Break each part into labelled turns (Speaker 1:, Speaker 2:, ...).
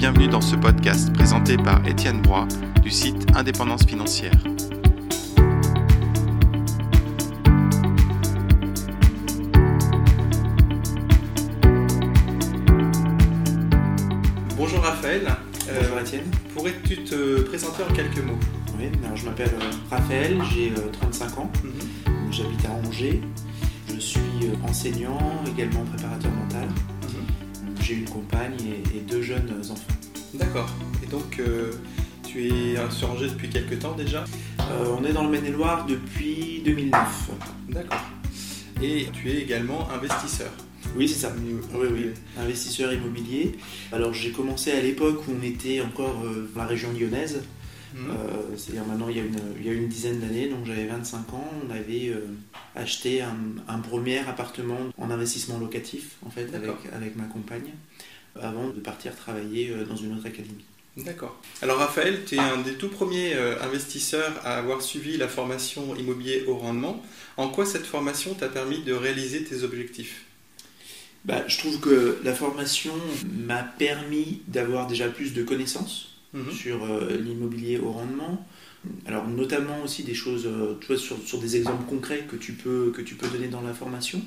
Speaker 1: bienvenue dans ce podcast présenté par Étienne Broy du site Indépendance financière. Bonjour Raphaël.
Speaker 2: Euh, Bonjour Étienne.
Speaker 1: Pourrais-tu te présenter en quelques mots?
Speaker 2: Oui, alors je m'appelle euh, Raphaël, j'ai 35 euh, ans, mhm. j'habite à Angers, je suis enseignant, également préparateur mental. J'ai une compagne et, deux jeunes enfants.
Speaker 1: D'accord. Et donc tu es sur Angers depuis quelques temps déjà?
Speaker 2: On est dans le Maine-et-Loire depuis 2009.
Speaker 1: D'accord. Et tu es également investisseur
Speaker 2: oui, c'est ça. Oui, oui. Investisseur immobilier. Alors, j'ai commencé à l'époque où on était encore euh, dans la région lyonnaise. Mhm. Euh, c'est-à-dire maintenant, il y a une, il y a une dizaine d'années, donc j'avais 25 ans, on avait euh, acheté un, premier appartement en investissement locatif, en fait, avec, avec ma compagne, avant de partir travailler dans une autre académie.
Speaker 1: D'accord. Alors Raphaël, tu es un des tout premiers investisseurs à avoir suivi la formation immobilier au rendement. En quoi cette formation t'a permis de réaliser tes objectifs?
Speaker 2: Bah, je trouve que la formation m'a permis d'avoir déjà plus de connaissances mhm. sur euh, l'immobilier au rendement. Alors notamment aussi des choses, euh, tu vois, sur, sur, des exemples concrets que tu peux, que tu peux donner dans la formation.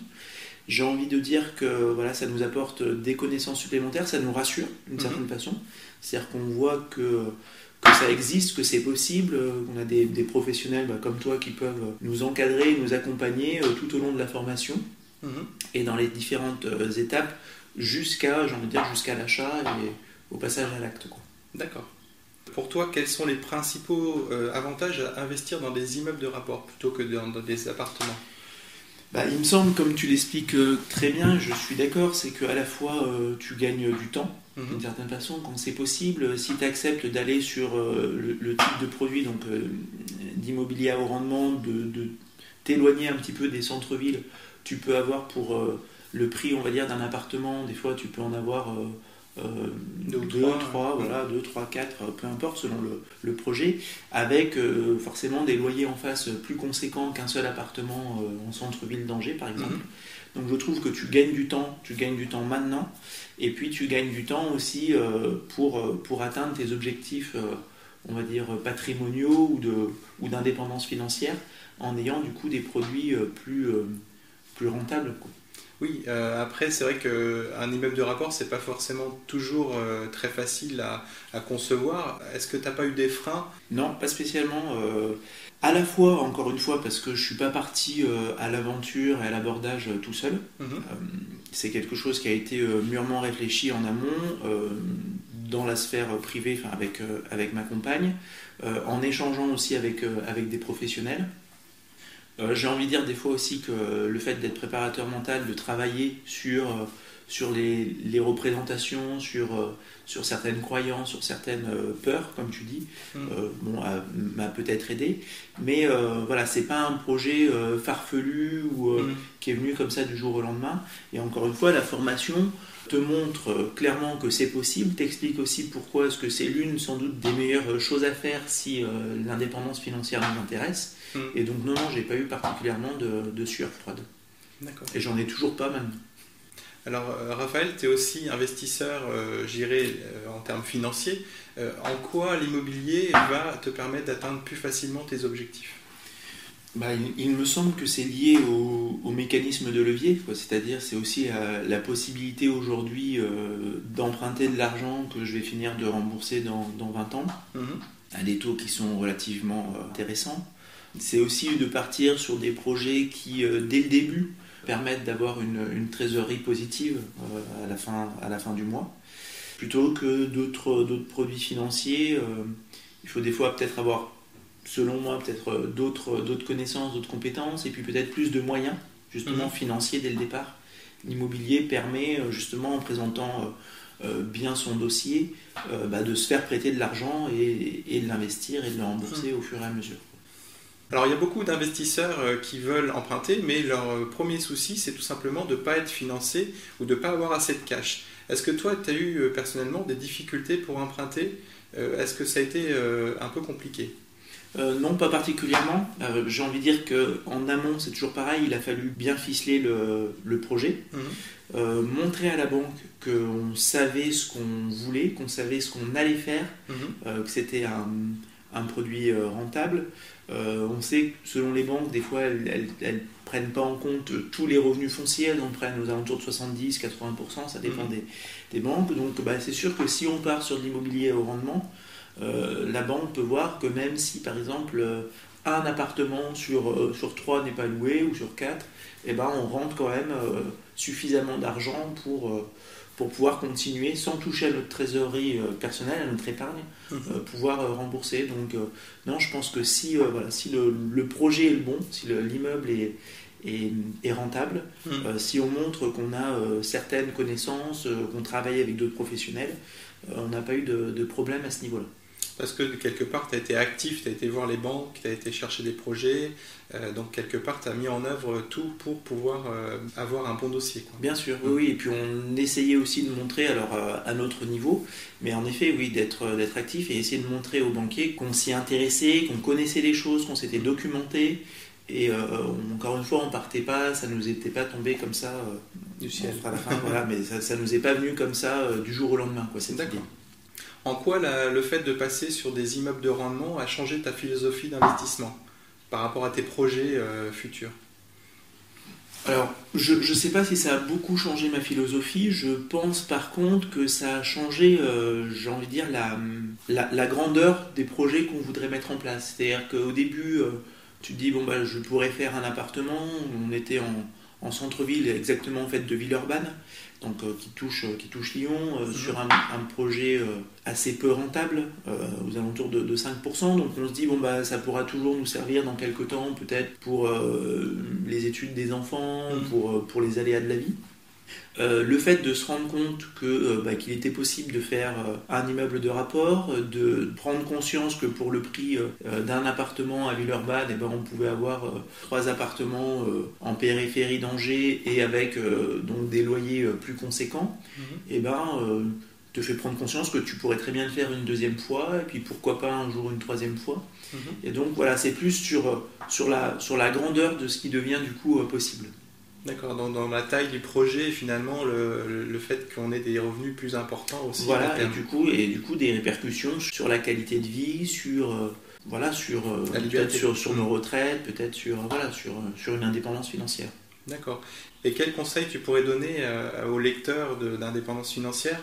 Speaker 2: J'ai envie de dire que voilà, ça nous apporte des connaissances supplémentaires, ça nous rassure d'une mhm. certaine façon. C'est-à-dire qu'on voit que, que ça existe, que c'est possible, qu'on a des, des professionnels bah, comme toi qui peuvent nous encadrer, nous accompagner euh, tout au long de la formation et dans les différentes euh, étapes jusqu'à, j'ai envie de dire, jusqu'à l'achat et au passage à l'acte.
Speaker 1: D'accord. Pour toi, quels sont les principaux euh, avantages à investir dans des immeubles de rapport plutôt que dans, des appartements?
Speaker 2: Bah, il me semble, comme tu l'expliques euh, très bien, je suis d'accord, c'est qu'à la fois tu gagnes du temps, mhm. d'une certaine façon, quand c'est possible. Si tu acceptes d'aller sur le, type de produit, donc d'immobilier à haut rendement, de, de t'éloigner un petit peu des centres-villes tu peux avoir pour euh, le prix, on va dire, d'un appartement, des fois tu peux en avoir euh, euh, deux, trois, voilà, deux, trois, quatre, peu importe selon le, projet, avec forcément des loyers en face plus conséquents qu'un seul appartement en centre-ville d'Angers par exemple. Mhm. Donc je trouve que tu gagnes du temps, tu gagnes du temps maintenant, et puis tu gagnes du temps aussi pour, pour atteindre tes objectifs, on va dire, patrimoniaux ou, de, ou d'indépendance financière, en ayant du coup des produits plus plus rentable.
Speaker 1: Oui, euh, après, c'est vrai qu'un immeuble de rapport, c'est pas forcément toujours euh, très facile à, concevoir. Est-ce que tu n'as pas eu des freins?
Speaker 2: Non, pas spécialement. Euh, à la fois, encore une fois, parce que je suis pas parti à l'aventure et à l'abordage tout seul. Mhm. c'est quelque chose qui a été mûrement réfléchi en amont, dans la sphère privée, avec, avec ma compagne, en échangeant aussi avec, avec des professionnels. Euh, j'ai envie de dire des fois aussi que le fait d'être préparateur mental, de travailler sur, euh, sur les, les, représentations, sur, euh, sur certaines croyances, sur certaines peurs, comme tu dis, mm. bon, m'a peut-être aidé. Mais voilà, c'est pas un projet farfelu ou mm. qui est venu comme ça du jour au lendemain. Et encore une fois, la formation te montre clairement que c'est possible, t'explique aussi pourquoi est-ce que c'est l'une sans doute des meilleures choses à faire si l'indépendance financière nous intéresse. Mm. Et donc, non, non, j'ai pas eu particulièrement de, de sueur froide. Et j'en ai toujours pas même.
Speaker 1: Alors, euh, Raphaël, tu es aussi investisseur, euh, j'irai euh, en termes financiers. en quoi l'immobilier va te permettre d'atteindre plus facilement tes objectifs?
Speaker 2: Bah, il, me semble que c'est lié au, mécanisme de levier, c'est-à-dire c'est aussi la possibilité aujourd'hui d'emprunter de l'argent que je vais finir de rembourser dans, dans 20 ans, mm-hmm. à des taux qui sont relativement intéressants. C'est aussi de partir sur des projets qui, euh, dès le début, permettent d'avoir une, trésorerie positive euh, à, la fin, à la fin du mois. Plutôt que d'autres produits financiers, euh, il faut des fois peut-être avoir, selon moi, peut-être d'autres connaissances, d'autres compétences, et puis peut-être plus de moyens, justement, mhm. financiers dès le départ. L'immobilier permet, justement, en présentant bien son dossier, bah, de se faire prêter de l'argent et, et de l'investir et de le rembourser mhm. au fur et à mesure.
Speaker 1: Alors il y a beaucoup d'investisseurs euh, qui veulent emprunter, mais leur euh, premier souci, c'est tout simplement de ne pas être financé ou de ne pas avoir assez de cash. Est-ce que toi, tu as eu euh, personnellement des difficultés pour emprunter? Est-ce que ça a été un peu compliqué?
Speaker 2: Euh, non, pas particulièrement. Euh, j'ai envie de dire qu'en amont, c'est toujours pareil, il a fallu bien ficeler le, projet, euh, montrer à la banque qu'on savait ce qu'on voulait, qu'on savait ce qu'on allait faire, mhm. que c'était un, produit rentable. on sait que selon les banques, des fois, elles ne prennent pas en compte tous les revenus fonciers, elles en prennent aux alentours de 70-80%, ça dépend mhm. des, banques. Donc bah, c'est sûr que si on part sur de l'immobilier au rendement, euh, la banque peut voir que même si par exemple euh, un appartement sur, euh, sur trois n'est pas loué ou sur quatre, eh ben, on rentre quand même suffisamment d'argent pour, pour pouvoir continuer sans toucher à notre trésorerie personnelle, à notre épargne, mhm. pouvoir rembourser. Donc non, je pense que si, voilà, si le, projet est le bon, si l'immeuble est, est, rentable, mhm. si on montre qu'on a certaines connaissances, qu'on travaille avec d'autres professionnels, on n'a pas eu de, de problème à ce niveau-là
Speaker 1: parce que quelque part, tu as été actif, tu as été voir les banques, tu as été chercher des projets, euh, donc quelque part, tu as mis en œuvre tout pour pouvoir euh, avoir un bon dossier.
Speaker 2: Bien sûr, oui, oui, et puis on essayait aussi de montrer, alors euh, à notre niveau, mais en effet, oui, d'être actif et essayer de montrer aux banquiers qu'on s'y intéressait, qu'on connaissait les choses, qu'on s'était documenté. Et encore une fois, on partait pas, ça nous était pas tombé comme ça du ciel. À la fin, voilà, mais ça, ça nous est pas venu comme ça du jour au lendemain, quoi.
Speaker 1: D'accord. En quoi le fait de passer sur des immeubles de rendement a changé ta philosophie d'investissement par rapport à tes projets euh, futurs?
Speaker 2: Alors, je ne sais pas si ça a beaucoup changé ma philosophie. Je pense par contre que ça a changé, euh, j'ai envie de dire, la, la, grandeur des projets qu'on voudrait mettre en place. C'est-à-dire qu'au début, euh, tu te dis, bon, bah, je pourrais faire un appartement. On était en, en centre-ville, exactement en fait de Villeurbanne donc euh, qui, touche, euh, qui touche Lyon, euh, mhm. sur un, projet assez peu rentable, aux alentours de, 5%. Donc on se dit, bon, bah, ça pourra toujours nous servir dans quelques temps, peut-être pour les études des enfants, mhm. pour, pour les aléas de la vie. Euh, le fait de se rendre compte que, euh, bah, qu'il était possible de faire euh, un immeuble de rapport, de prendre conscience que pour le prix d'un appartement à Villeurbanne, eh ben, on pouvait avoir trois appartements en périphérie d'Angers et avec donc des loyers plus conséquents, mhm. et eh ben, te fait prendre conscience que tu pourrais très bien le faire une deuxième fois, et puis pourquoi pas un jour une troisième fois. Mhm. Et donc voilà, c'est plus sur, sur, la, sur la grandeur de ce qui devient du coup possible.
Speaker 1: D'accord, dans, dans, la taille du projet, finalement, le, le fait qu'on ait des revenus plus importants aussi.
Speaker 2: Voilà, et du, coup, et du coup, des répercussions sur la qualité de vie, sur, euh, voilà, sur, euh, peut-être sur, sur, nos retraites, peut-être sur, voilà, sur, sur une indépendance financière.
Speaker 1: D'accord. Et quel conseil tu pourrais donner euh, aux lecteurs d'indépendance financière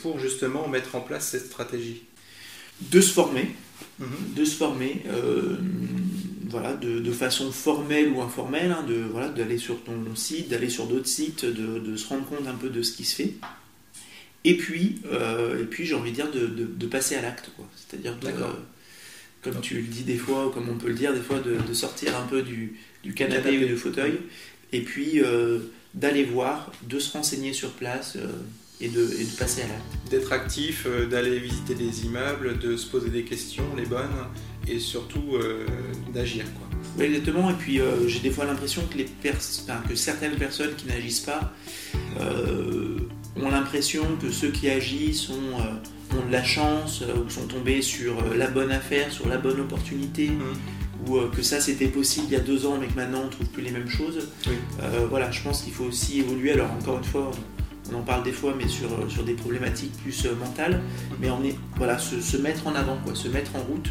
Speaker 1: pour justement mettre en place cette stratégie?
Speaker 2: De se former. Mhm. De se former voilà, de, façon formelle ou informelle, hein, de, voilà, d'aller sur ton site, d'aller sur d'autres sites, de, se rendre compte un peu de ce qui se fait. Et puis, euh, et puis j'ai envie de dire de, passer à l'acte. C'est-à-dire, comme tu le dis des fois, ou comme on peut le dire des fois, de, sortir un peu du, canapé, ou du fauteuil, et puis euh, d'aller voir, de se renseigner sur place. Euh, et de, et de, passer à l'acte.
Speaker 1: D'être actif, d'aller visiter des immeubles, de se poser des questions, les bonnes, et surtout euh, d'agir.
Speaker 2: Quoi. exactement, et puis euh, j'ai des fois l'impression que, les que certaines personnes qui n'agissent pas euh, ont l'impression que ceux qui agissent ont, ont de la chance ou sont tombés sur la bonne affaire, sur la bonne opportunité. Mmh. ou que ça c'était possible il y a deux ans mais que maintenant on ne trouve plus les mêmes choses. voilà, je pense qu'il faut aussi évoluer. Alors encore une fois, on en parle des fois, mais sur, sur des problématiques plus mentales, mmh. mais on est, voilà, se, se, mettre en avant, quoi, se mettre en route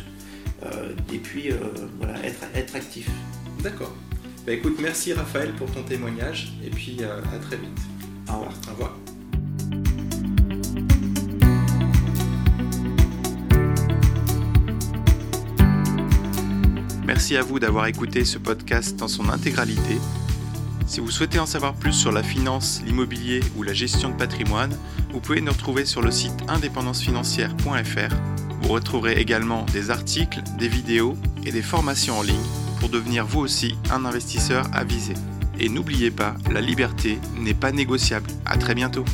Speaker 2: et puis euh, voilà, être, être actif.
Speaker 1: D'accord. Bah, écoute, merci Raphaël pour ton témoignage et puis euh, à très vite.
Speaker 2: Au revoir.
Speaker 1: Au revoir. Merci à vous d'avoir écouté ce podcast dans son intégralité. Si vous souhaitez en savoir plus sur la finance, l'immobilier ou la gestion de patrimoine, vous pouvez nous retrouver sur le site indépendancefinancière.fr vous retrouverez également des articles, des vidéos et des formations en ligne pour devenir vous aussi un investisseur avisé. Et n'oubliez pas, la liberté n'est pas négociable. À très bientôt.